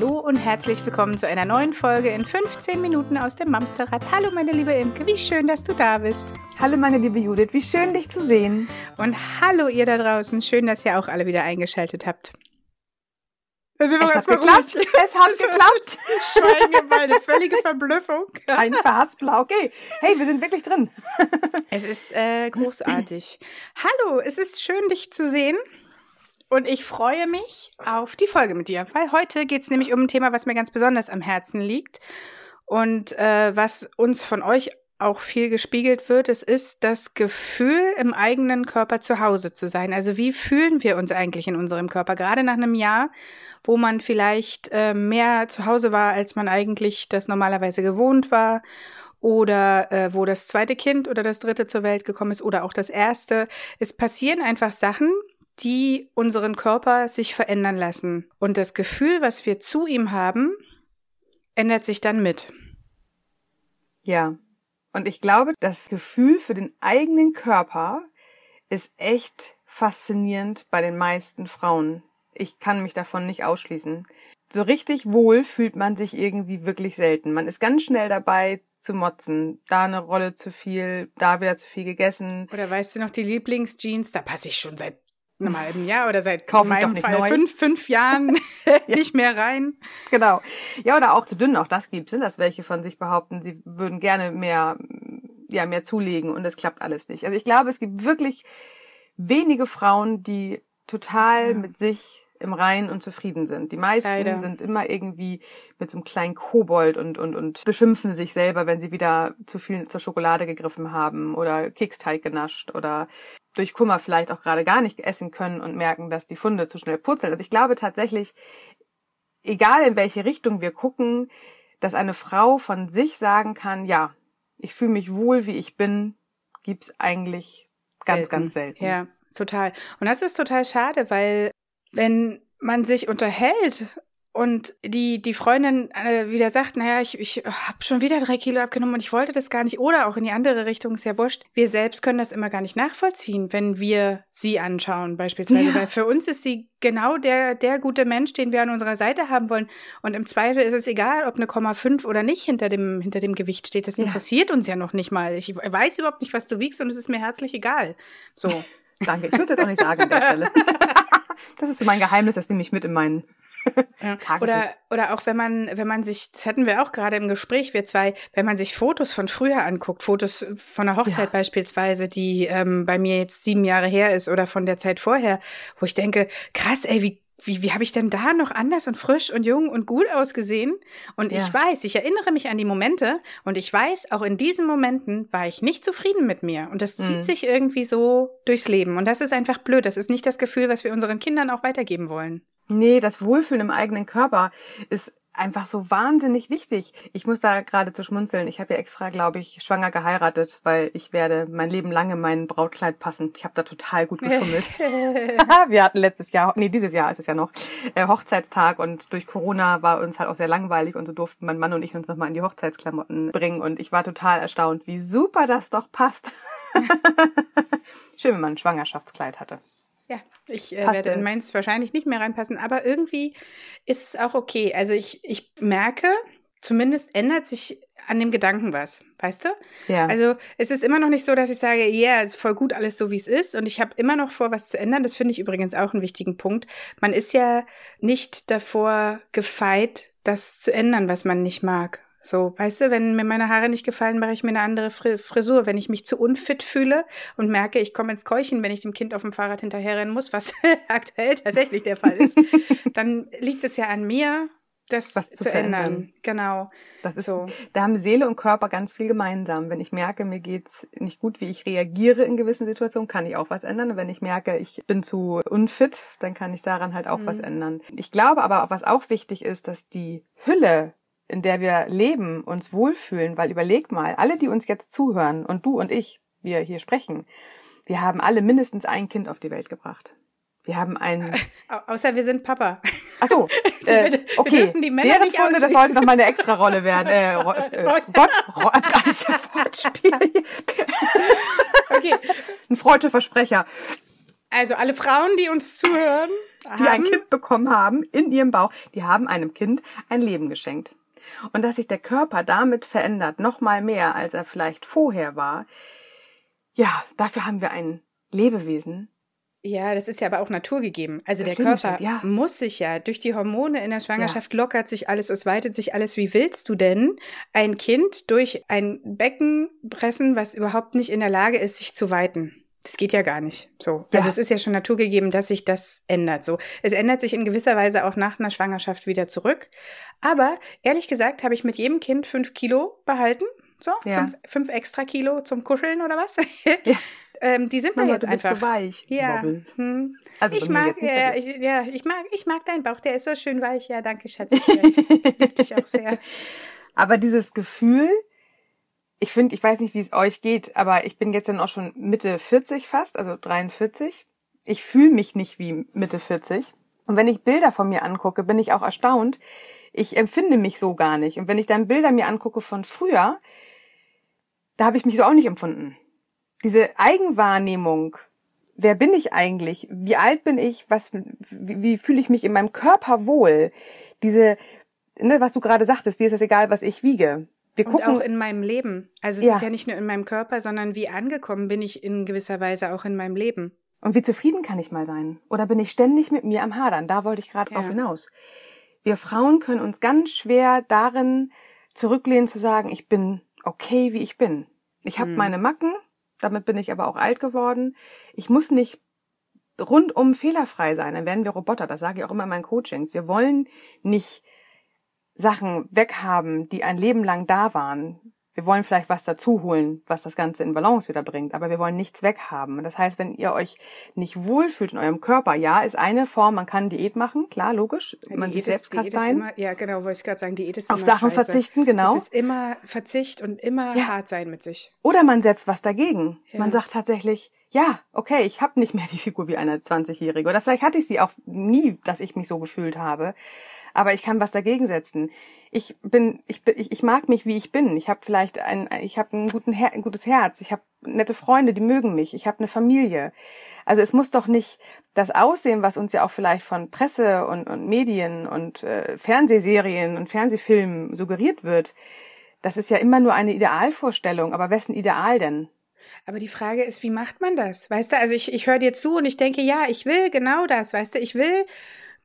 Hallo und herzlich willkommen zu einer neuen Folge in 15 Minuten aus dem Mamsterrad. Hallo meine liebe Imke, wie schön, dass du da bist. Hallo meine liebe Judith, wie schön dich zu sehen. Und hallo ihr da draußen, schön, dass ihr auch alle wieder eingeschaltet habt. Es hat geklappt. Es hat geklappt. Schweigen beide, völlige Verblüffung. Ein Verhaspler. Okay. Hey, wir sind wirklich drin. Es ist äh, großartig. Hallo, es ist schön, dich zu sehen. Und ich freue mich auf die Folge mit dir, weil heute geht es nämlich um ein Thema, was mir ganz besonders am Herzen liegt und äh, was uns von euch auch viel gespiegelt wird. Es ist das Gefühl, im eigenen Körper zu Hause zu sein. Also wie fühlen wir uns eigentlich in unserem Körper? Gerade nach einem Jahr, wo man vielleicht äh, mehr zu Hause war, als man eigentlich das normalerweise gewohnt war oder äh, wo das zweite Kind oder das dritte zur Welt gekommen ist oder auch das erste. Es passieren einfach Sachen, die unseren Körper sich verändern lassen. Und das Gefühl, was wir zu ihm haben, ändert sich dann mit. Ja. Und ich glaube, das Gefühl für den eigenen Körper ist echt faszinierend bei den meisten Frauen. Ich kann mich davon nicht ausschließen. So richtig wohl fühlt man sich irgendwie wirklich selten. Man ist ganz schnell dabei zu motzen. Da eine Rolle zu viel, da wieder zu viel gegessen. Oder weißt du noch die Lieblingsjeans? Da passe ich schon seit einem halben Jahr oder seit Kauf in meinem Fall fünf, fünf Jahren nicht mehr rein. Genau. Ja, oder auch zu dünn, auch das gibt Sind das welche von sich behaupten, sie würden gerne mehr, ja, mehr zulegen und es klappt alles nicht. Also ich glaube, es gibt wirklich wenige Frauen, die total ja. mit sich im Reinen und zufrieden sind. Die meisten Leider. sind immer irgendwie mit so einem kleinen Kobold und, und, und beschimpfen sich selber, wenn sie wieder zu viel zur Schokolade gegriffen haben oder Keksteig genascht oder durch Kummer vielleicht auch gerade gar nicht essen können und merken, dass die Funde zu schnell purzeln. Also ich glaube tatsächlich, egal in welche Richtung wir gucken, dass eine Frau von sich sagen kann, ja, ich fühle mich wohl, wie ich bin, gibt's eigentlich ganz, selten. ganz selten. Ja, total. Und das ist total schade, weil wenn man sich unterhält und die, die Freundin äh, wieder sagt, naja, ich, ich habe schon wieder drei Kilo abgenommen und ich wollte das gar nicht. Oder auch in die andere Richtung, ist ja wurscht. Wir selbst können das immer gar nicht nachvollziehen, wenn wir sie anschauen beispielsweise. Ja. Weil für uns ist sie genau der, der gute Mensch, den wir an unserer Seite haben wollen. Und im Zweifel ist es egal, ob eine Komma fünf oder nicht hinter dem, hinter dem Gewicht steht. Das interessiert ja. uns ja noch nicht mal. Ich weiß überhaupt nicht, was du wiegst und es ist mir herzlich egal. So. Danke. Ich würde jetzt auch nicht sagen an der Stelle. Das ist so mein Geheimnis, das nehme ich mit in meinen ja. Oder, oder auch wenn man, wenn man sich, das hatten wir auch gerade im Gespräch, wir zwei, wenn man sich Fotos von früher anguckt, Fotos von der Hochzeit ja. beispielsweise, die ähm, bei mir jetzt sieben Jahre her ist oder von der Zeit vorher, wo ich denke, krass, ey, wie wie, wie habe ich denn da noch anders und frisch und jung und gut ausgesehen? Und ja. ich weiß, ich erinnere mich an die Momente und ich weiß, auch in diesen Momenten war ich nicht zufrieden mit mir. Und das zieht mhm. sich irgendwie so durchs Leben. Und das ist einfach blöd. Das ist nicht das Gefühl, was wir unseren Kindern auch weitergeben wollen. Nee, das Wohlfühlen im eigenen Körper ist einfach so wahnsinnig wichtig. Ich muss da gerade zu schmunzeln. Ich habe ja extra, glaube ich, schwanger geheiratet, weil ich werde mein Leben lang in mein Brautkleid passen. Ich habe da total gut geschummelt. Wir hatten letztes Jahr, nee, dieses Jahr ist es ja noch, äh, Hochzeitstag und durch Corona war uns halt auch sehr langweilig und so durften mein Mann und ich uns nochmal in die Hochzeitsklamotten bringen und ich war total erstaunt, wie super das doch passt. Schön, wenn man ein Schwangerschaftskleid hatte. Ja, ich äh, werde in meins wahrscheinlich nicht mehr reinpassen, aber irgendwie ist es auch okay. Also ich, ich merke, zumindest ändert sich an dem Gedanken was, weißt du? Ja. Also es ist immer noch nicht so, dass ich sage, ja, yeah, ist voll gut alles so, wie es ist. Und ich habe immer noch vor, was zu ändern. Das finde ich übrigens auch einen wichtigen Punkt. Man ist ja nicht davor gefeit, das zu ändern, was man nicht mag. So, weißt du, wenn mir meine Haare nicht gefallen, mache ich mir eine andere Frisur. Wenn ich mich zu unfit fühle und merke, ich komme ins Keuchen, wenn ich dem Kind auf dem Fahrrad hinterherrennen muss, was aktuell tatsächlich der Fall ist, dann liegt es ja an mir, das Was zu, zu ändern. Genau. Das ist so. Da haben Seele und Körper ganz viel gemeinsam. Wenn ich merke, mir geht's nicht gut, wie ich reagiere in gewissen Situationen, kann ich auch was ändern. Und wenn ich merke, ich bin zu unfit, dann kann ich daran halt auch mhm. was ändern. Ich glaube aber, was auch wichtig ist, dass die Hülle in der wir leben, uns wohlfühlen, weil überleg mal, alle, die uns jetzt zuhören und du und ich, wir hier sprechen, wir haben alle mindestens ein Kind auf die Welt gebracht. Wir haben ein. Außer wir sind Papa. Ach so, äh, okay. Die Deren Funde, das sollte noch mal eine extra Rolle werden. Äh, Ro äh, Gott, Ro Wortspiel. okay. Ein freudscher Versprecher. Also alle Frauen, die uns zuhören, die ein Kind bekommen haben in ihrem Bauch, die haben einem Kind ein Leben geschenkt. Und dass sich der Körper damit verändert, noch mal mehr, als er vielleicht vorher war, ja, dafür haben wir ein Lebewesen, ja, das ist ja aber auch naturgegeben. Also das der Körper ja. muss sich ja durch die Hormone in der Schwangerschaft ja. lockert sich alles, es weitet sich alles. Wie willst du denn ein Kind durch ein Becken pressen, was überhaupt nicht in der Lage ist, sich zu weiten? Das geht ja gar nicht. So. Ja. Also es ist ja schon naturgegeben, dass sich das ändert. So. Es ändert sich in gewisser Weise auch nach einer Schwangerschaft wieder zurück. Aber ehrlich gesagt habe ich mit jedem Kind fünf Kilo behalten. So, ja. fünf, fünf extra Kilo zum Kuscheln oder was? Ja. Ähm, die sind Mama, da jetzt du bist einfach. so weich. Ja. Hm. Also ich mag, ja, ich, ja, ich mag, ich mag deinen Bauch. Der ist so schön weich. Ja, danke, Schatz. Ich dich auch sehr. Aber dieses Gefühl, ich finde, ich weiß nicht, wie es euch geht, aber ich bin jetzt dann auch schon Mitte 40 fast, also 43. Ich fühle mich nicht wie Mitte 40. Und wenn ich Bilder von mir angucke, bin ich auch erstaunt. Ich empfinde mich so gar nicht. Und wenn ich dann Bilder mir angucke von früher, da habe ich mich so auch nicht empfunden diese Eigenwahrnehmung, wer bin ich eigentlich? Wie alt bin ich? Was, wie, wie fühle ich mich in meinem Körper wohl? Diese, ne, was du gerade sagtest, dir ist es egal, was ich wiege. Wir und gucken auch in meinem Leben. Also es ja. ist ja nicht nur in meinem Körper, sondern wie angekommen bin ich in gewisser Weise auch in meinem Leben. Und wie zufrieden kann ich mal sein? Oder bin ich ständig mit mir am Hadern? Da wollte ich gerade ja. drauf hinaus. Wir Frauen können uns ganz schwer darin zurücklehnen zu sagen, ich bin okay, wie ich bin. Ich habe hm. meine Macken, damit bin ich aber auch alt geworden. Ich muss nicht rundum fehlerfrei sein, dann werden wir Roboter. Das sage ich auch immer in meinen Coachings. Wir wollen nicht Sachen weghaben, die ein Leben lang da waren wir wollen vielleicht was dazu holen, was das Ganze in Balance wieder bringt, aber wir wollen nichts weghaben. Das heißt, wenn ihr euch nicht wohlfühlt in eurem Körper, ja, ist eine Form, man kann Diät machen, klar, logisch, ja, man sieht selbst kasteien. Ja, genau, wollte ich gerade sagen, Diät ist Auf Sachen scheiße. verzichten, genau. Es ist immer Verzicht und immer ja. hart sein mit sich. Oder man setzt was dagegen. Ja. Man sagt tatsächlich, ja, okay, ich habe nicht mehr die Figur wie eine 20-Jährige. Oder vielleicht hatte ich sie auch nie, dass ich mich so gefühlt habe. Aber ich kann was dagegen setzen ich bin, ich bin, ich, ich mag mich, wie ich bin. Ich habe vielleicht ein, ich habe ein, ein gutes Herz. Ich habe nette Freunde, die mögen mich. Ich habe eine Familie. Also es muss doch nicht das Aussehen, was uns ja auch vielleicht von Presse und, und Medien und äh, Fernsehserien und Fernsehfilmen suggeriert wird. Das ist ja immer nur eine Idealvorstellung. Aber wessen Ideal denn? Aber die Frage ist, wie macht man das? Weißt du, also ich, ich höre dir zu und ich denke, ja, ich will genau das, weißt du, ich will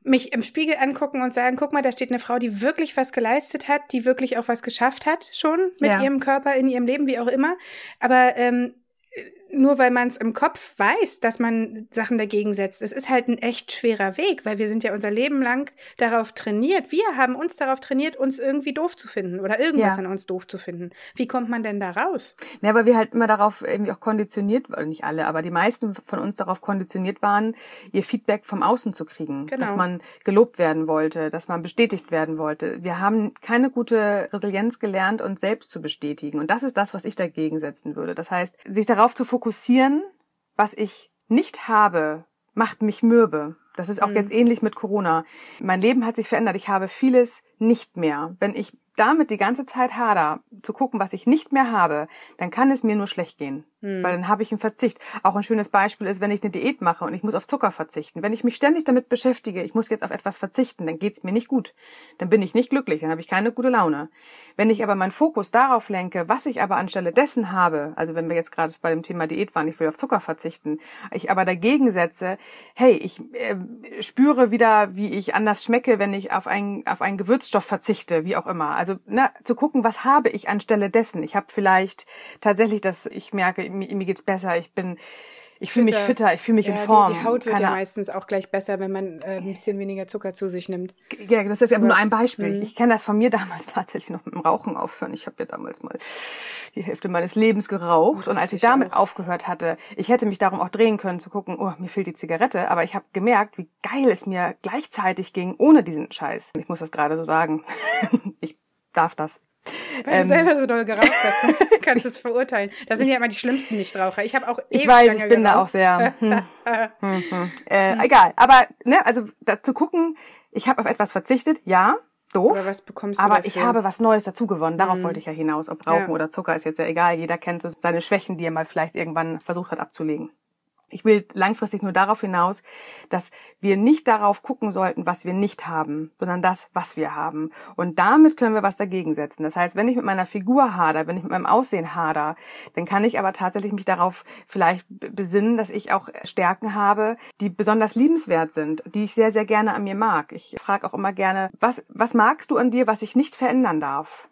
mich im Spiegel angucken und sagen, guck mal, da steht eine Frau, die wirklich was geleistet hat, die wirklich auch was geschafft hat, schon mit ja. ihrem Körper, in ihrem Leben, wie auch immer. Aber ähm, nur weil man es im Kopf weiß, dass man Sachen dagegen setzt. Es ist halt ein echt schwerer Weg, weil wir sind ja unser Leben lang darauf trainiert. Wir haben uns darauf trainiert, uns irgendwie doof zu finden oder irgendwas ja. an uns doof zu finden. Wie kommt man denn da raus? Ja, weil wir halt immer darauf irgendwie auch konditioniert, oder nicht alle, aber die meisten von uns darauf konditioniert waren, ihr Feedback vom Außen zu kriegen. Genau. Dass man gelobt werden wollte, dass man bestätigt werden wollte. Wir haben keine gute Resilienz gelernt, uns selbst zu bestätigen. Und das ist das, was ich dagegen setzen würde. Das heißt, sich darauf zu fokussieren, fokussieren, was ich nicht habe, macht mich mürbe. Das ist auch mhm. jetzt ähnlich mit Corona. Mein Leben hat sich verändert. Ich habe vieles nicht mehr. Wenn ich damit die ganze Zeit hader, zu gucken, was ich nicht mehr habe, dann kann es mir nur schlecht gehen. Hm. Weil dann habe ich einen Verzicht. Auch ein schönes Beispiel ist, wenn ich eine Diät mache und ich muss auf Zucker verzichten. Wenn ich mich ständig damit beschäftige, ich muss jetzt auf etwas verzichten, dann geht's mir nicht gut. Dann bin ich nicht glücklich, dann habe ich keine gute Laune. Wenn ich aber meinen Fokus darauf lenke, was ich aber anstelle dessen habe, also wenn wir jetzt gerade bei dem Thema Diät waren, ich will auf Zucker verzichten, ich aber dagegen setze, hey, ich äh, spüre wieder, wie ich anders schmecke, wenn ich auf einen, auf einen Gewürzstoff verzichte, wie auch immer. Also na, zu gucken, was habe ich anstelle dessen. Ich habe vielleicht tatsächlich, dass ich merke, mir, mir geht's besser, ich bin ich fühle mich fitter, ich fühle mich ja, in Form. Die, die Haut wird Keine ja meistens auch gleich besser, wenn man äh, ein bisschen weniger Zucker zu sich nimmt. Ja, das ist ja nur ein Beispiel. Hm. Ich kenne das von mir damals tatsächlich noch mit dem Rauchen aufhören. Ich habe ja damals mal die Hälfte meines Lebens geraucht. Und als ich damit auch. aufgehört hatte, ich hätte mich darum auch drehen können, zu gucken, oh, mir fehlt die Zigarette. Aber ich habe gemerkt, wie geil es mir gleichzeitig ging, ohne diesen Scheiß. Ich muss das gerade so sagen. ich darf das. Weil ähm, du selber so doll geraucht hast, kannst du es verurteilen. Da sind ja immer die schlimmsten Nichtraucher. Ich habe auch ewig Ich weiß, ich bin geraucht. da auch sehr. Hm, hm, hm. Äh, hm. Egal, aber ne, also da zu gucken, ich habe auf etwas verzichtet, ja, doof. Aber, was bekommst du aber ich habe was Neues dazu gewonnen. Darauf hm. wollte ich ja hinaus. Ob Rauchen ja. oder Zucker ist jetzt ja egal. Jeder kennt so seine Schwächen, die er mal vielleicht irgendwann versucht hat abzulegen. Ich will langfristig nur darauf hinaus, dass wir nicht darauf gucken sollten, was wir nicht haben, sondern das, was wir haben. Und damit können wir was dagegen setzen. Das heißt, wenn ich mit meiner Figur hader, wenn ich mit meinem Aussehen hader, dann kann ich aber tatsächlich mich darauf vielleicht besinnen, dass ich auch Stärken habe, die besonders liebenswert sind, die ich sehr, sehr gerne an mir mag. Ich frage auch immer gerne, was, was magst du an dir, was ich nicht verändern darf?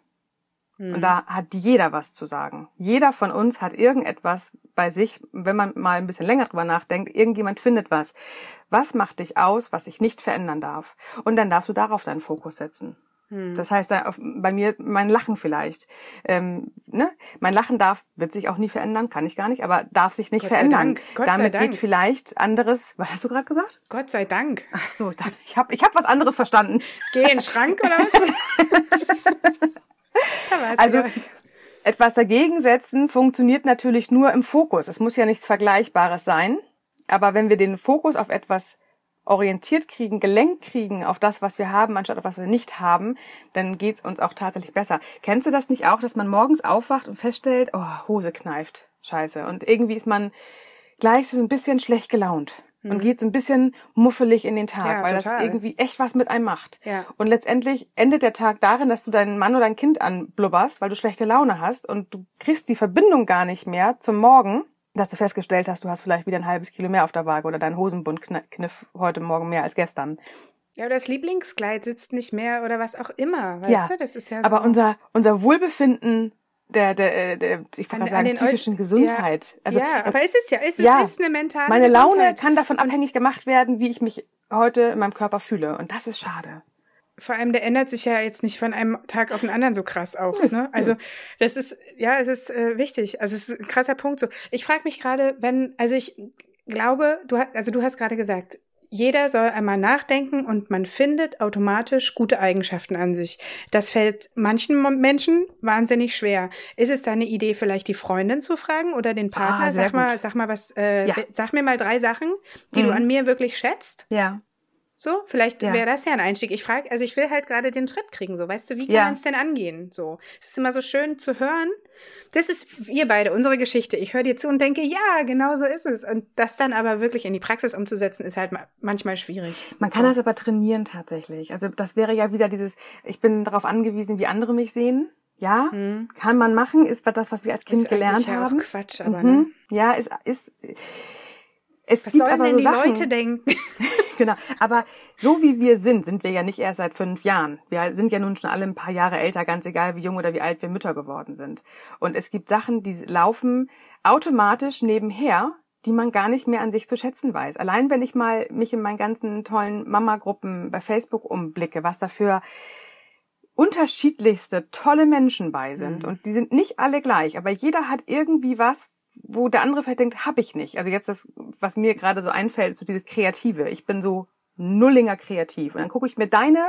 Und da mhm. hat jeder was zu sagen. Jeder von uns hat irgendetwas bei sich, wenn man mal ein bisschen länger drüber nachdenkt, irgendjemand findet was. Was macht dich aus, was ich nicht verändern darf? Und dann darfst du darauf deinen Fokus setzen. Hm. Das heißt, bei mir mein Lachen vielleicht. Ähm, ne? Mein Lachen darf, wird sich auch nie verändern, kann ich gar nicht, aber darf sich nicht Gott verändern. Sei Dank. Gott Damit geht vielleicht anderes. Was hast du gerade gesagt? Gott sei Dank. Ach so, ich habe ich hab was anderes verstanden. Geh in den Schrank oder was? also etwas dagegen setzen funktioniert natürlich nur im Fokus. Es muss ja nichts Vergleichbares sein. Aber wenn wir den Fokus auf etwas orientiert kriegen, gelenkt kriegen auf das, was wir haben, anstatt auf was wir nicht haben, dann geht's uns auch tatsächlich besser. Kennst du das nicht auch, dass man morgens aufwacht und feststellt, oh, Hose kneift, scheiße. Und irgendwie ist man gleich so ein bisschen schlecht gelaunt und mhm. geht so ein bisschen muffelig in den Tag, ja, weil total. das irgendwie echt was mit einem macht. Ja. Und letztendlich endet der Tag darin, dass du deinen Mann oder dein Kind anblubberst, weil du schlechte Laune hast und du kriegst die Verbindung gar nicht mehr zum Morgen, dass du festgestellt hast, du hast vielleicht wieder ein halbes Kilo mehr auf der Waage oder dein Hosenbund kniff heute Morgen mehr als gestern. Ja, oder das Lieblingskleid sitzt nicht mehr oder was auch immer, weißt ja, du? Das ist ja so. Aber unser, unser Wohlbefinden der, der, äh, der ich kann sagen, psychischen Gesundheit. Ja, also, ja, aber ist es ja, ist, ja, es ist eine mentale Meine Gesundheit. Laune kann davon abhängig gemacht werden, wie ich mich heute in meinem Körper fühle. Und das ist schade. Vor allem, der ändert sich ja jetzt nicht von einem Tag auf den anderen so krass auch. Ne? Also das ist, ja, es ist äh, wichtig. Also es ist ein krasser Punkt so. Ich frage mich gerade, wenn, also ich glaube, du hast, also du hast gerade gesagt, jeder soll einmal nachdenken und man findet automatisch gute Eigenschaften an sich. Das fällt manchen Menschen wahnsinnig schwer. Ist es da eine Idee, vielleicht die Freundin zu fragen oder den Partner? Ah, sag mal, sag mal was, äh, ja. sag mir mal drei Sachen, die mhm. du an mir wirklich schätzt. Ja. So, vielleicht ja. wäre das ja ein Einstieg. Ich frage, also ich will halt gerade den Schritt kriegen, so, weißt du, wie kann ja. man es denn angehen? So, es ist immer so schön zu hören. Das ist wir beide, unsere Geschichte. Ich höre dir zu und denke, ja, genau so ist es. Und das dann aber wirklich in die Praxis umzusetzen, ist halt manchmal schwierig. Man kann so. das aber trainieren tatsächlich. Also das wäre ja wieder dieses, ich bin darauf angewiesen, wie andere mich sehen. Ja, mhm. kann man machen, ist das, was wir als Kind ist gelernt ja haben. Auch Quatsch, aber mhm. ne? Ja, ist, ist es Was gibt sollen aber denn so die Sachen, Leute denken? genau. Aber so wie wir sind, sind wir ja nicht erst seit fünf Jahren. Wir sind ja nun schon alle ein paar Jahre älter, ganz egal wie jung oder wie alt wir Mütter geworden sind. Und es gibt Sachen, die laufen automatisch nebenher, die man gar nicht mehr an sich zu schätzen weiß. Allein wenn ich mal mich in meinen ganzen tollen Mama-Gruppen bei Facebook umblicke, was dafür unterschiedlichste tolle Menschen bei sind. Mhm. Und die sind nicht alle gleich, aber jeder hat irgendwie was, wo der andere vielleicht denkt, hab ich nicht. Also jetzt das, was mir gerade so einfällt, so dieses Kreative. Ich bin so nullinger kreativ. Und dann gucke ich mir deine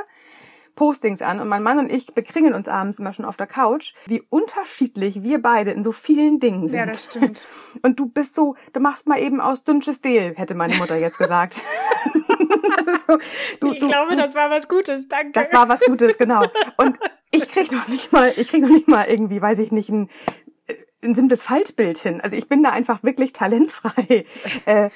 Postings an und mein Mann und ich bekringen uns abends immer schon auf der Couch, wie unterschiedlich wir beide in so vielen Dingen sind. Ja, das stimmt. Und du bist so, du machst mal eben aus dünnsches Dehl, hätte meine Mutter jetzt gesagt. so, du, ich du, glaube, das war was Gutes, danke. Das war was Gutes, genau. Und ich krieg noch nicht mal, ich krieg noch nicht mal irgendwie, weiß ich nicht, ein ein simples Faltbild hin. Also ich bin da einfach wirklich talentfrei. äh,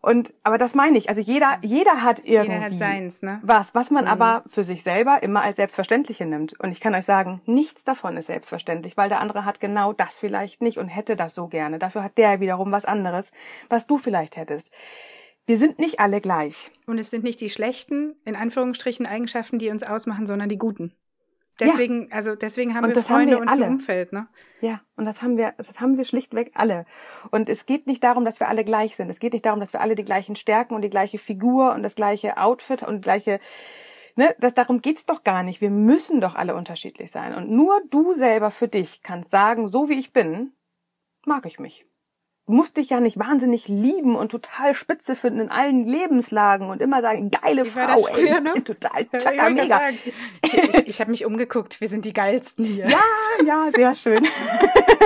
und aber das meine ich. Also jeder, jeder hat irgendwie jeder hat seins, ne? was, was man mhm. aber für sich selber immer als Selbstverständliche nimmt. Und ich kann euch sagen, nichts davon ist selbstverständlich, weil der andere hat genau das vielleicht nicht und hätte das so gerne. Dafür hat der wiederum was anderes, was du vielleicht hättest. Wir sind nicht alle gleich. Und es sind nicht die schlechten, in Anführungsstrichen, Eigenschaften, die uns ausmachen, sondern die guten. Deswegen, ja. also deswegen haben und wir Freunde haben wir und ein Umfeld, ne? Ja, und das haben wir, das haben wir schlichtweg alle. Und es geht nicht darum, dass wir alle gleich sind. Es geht nicht darum, dass wir alle die gleichen Stärken und die gleiche Figur und das gleiche Outfit und gleiche, ne, das, darum geht's doch gar nicht. Wir müssen doch alle unterschiedlich sein. Und nur du selber für dich kannst sagen, so wie ich bin, mag ich mich musst dich ja nicht wahnsinnig lieben und total spitze finden in allen Lebenslagen und immer sagen, geile Frau, früher, ey, ne? total tschakka, mega. Ich, ich, ich habe mich umgeguckt, wir sind die geilsten hier. Ja, ja, sehr schön.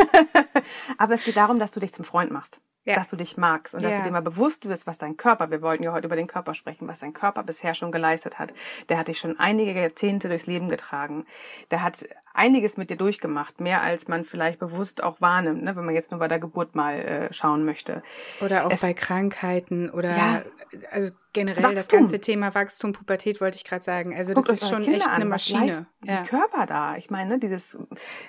Aber es geht darum, dass du dich zum Freund machst. Ja. Dass du dich magst und dass ja. du dir mal bewusst wirst, was dein Körper, wir wollten ja heute über den Körper sprechen, was dein Körper bisher schon geleistet hat. Der hat dich schon einige Jahrzehnte durchs Leben getragen. Der hat einiges mit dir durchgemacht, mehr als man vielleicht bewusst auch wahrnimmt, ne, wenn man jetzt nur bei der Geburt mal äh, schauen möchte. Oder auch Es- bei Krankheiten oder Ja. also generell das Wachstum. ganze Thema Wachstum, Pubertät wollte ich gerade sagen. Also das Guckt ist schon Kinder echt eine an, was Maschine. Ja. Die Körper da. Ich meine, ne, dieses,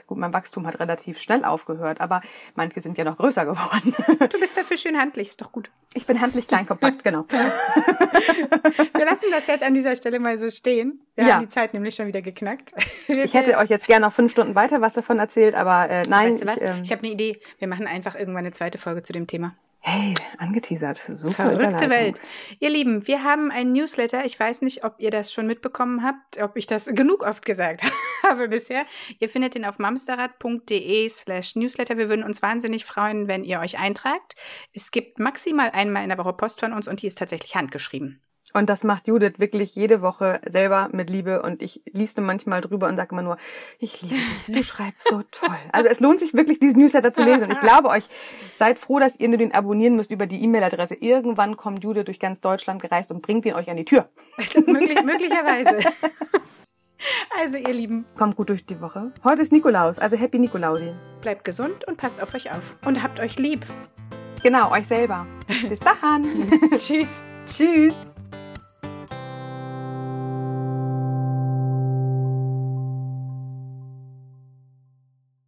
gut, mein Wachstum hat relativ schnell aufgehört, aber manche sind ja noch größer geworden. Du bist dafür schön handlich, ist doch gut. Ich bin handlich klein kompakt, genau. Wir lassen das jetzt an dieser Stelle mal so stehen. Wir Ja. haben die Zeit nämlich schon wieder geknackt. Ich hätte euch jetzt gerne noch fünf Stunden weiter was davon erzählt, aber äh, nein. Weißt du was? Ich, ähm, Ich habe eine Idee. Wir machen einfach irgendwann eine zweite Folge zu dem Thema. Hey, angeteasert. Super Verrückte. Welt. Ihr Lieben, wir haben einen Newsletter. Ich weiß nicht, ob ihr das schon mitbekommen habt, ob ich das genug oft gesagt habe bisher. Ihr findet den auf mamsterrad.de slash Newsletter. Wir würden uns wahnsinnig freuen, wenn ihr euch eintragt. Es gibt maximal einmal in der Woche Post von uns und die ist tatsächlich handgeschrieben. Und das macht Judith wirklich jede Woche selber mit Liebe. Und ich liest nur manchmal drüber und sage immer nur, ich liebe dich, du schreibst so toll. Also es lohnt sich wirklich, diesen Newsletter zu lesen. Und ich glaube euch, seid froh, dass ihr nur den abonnieren müsst über die E-Mail-Adresse. Irgendwann kommt Judith durch ganz Deutschland gereist und bringt ihn euch an die Tür. Möglich, möglicherweise. Also ihr Lieben, Kommt gut durch die Woche. Heute ist Nikolaus, also Happy Nikolausi. bleibt gesund und passt auf euch auf. Und habt euch lieb. Genau, euch selber. Bis dahin. Tschüss. Tschüss.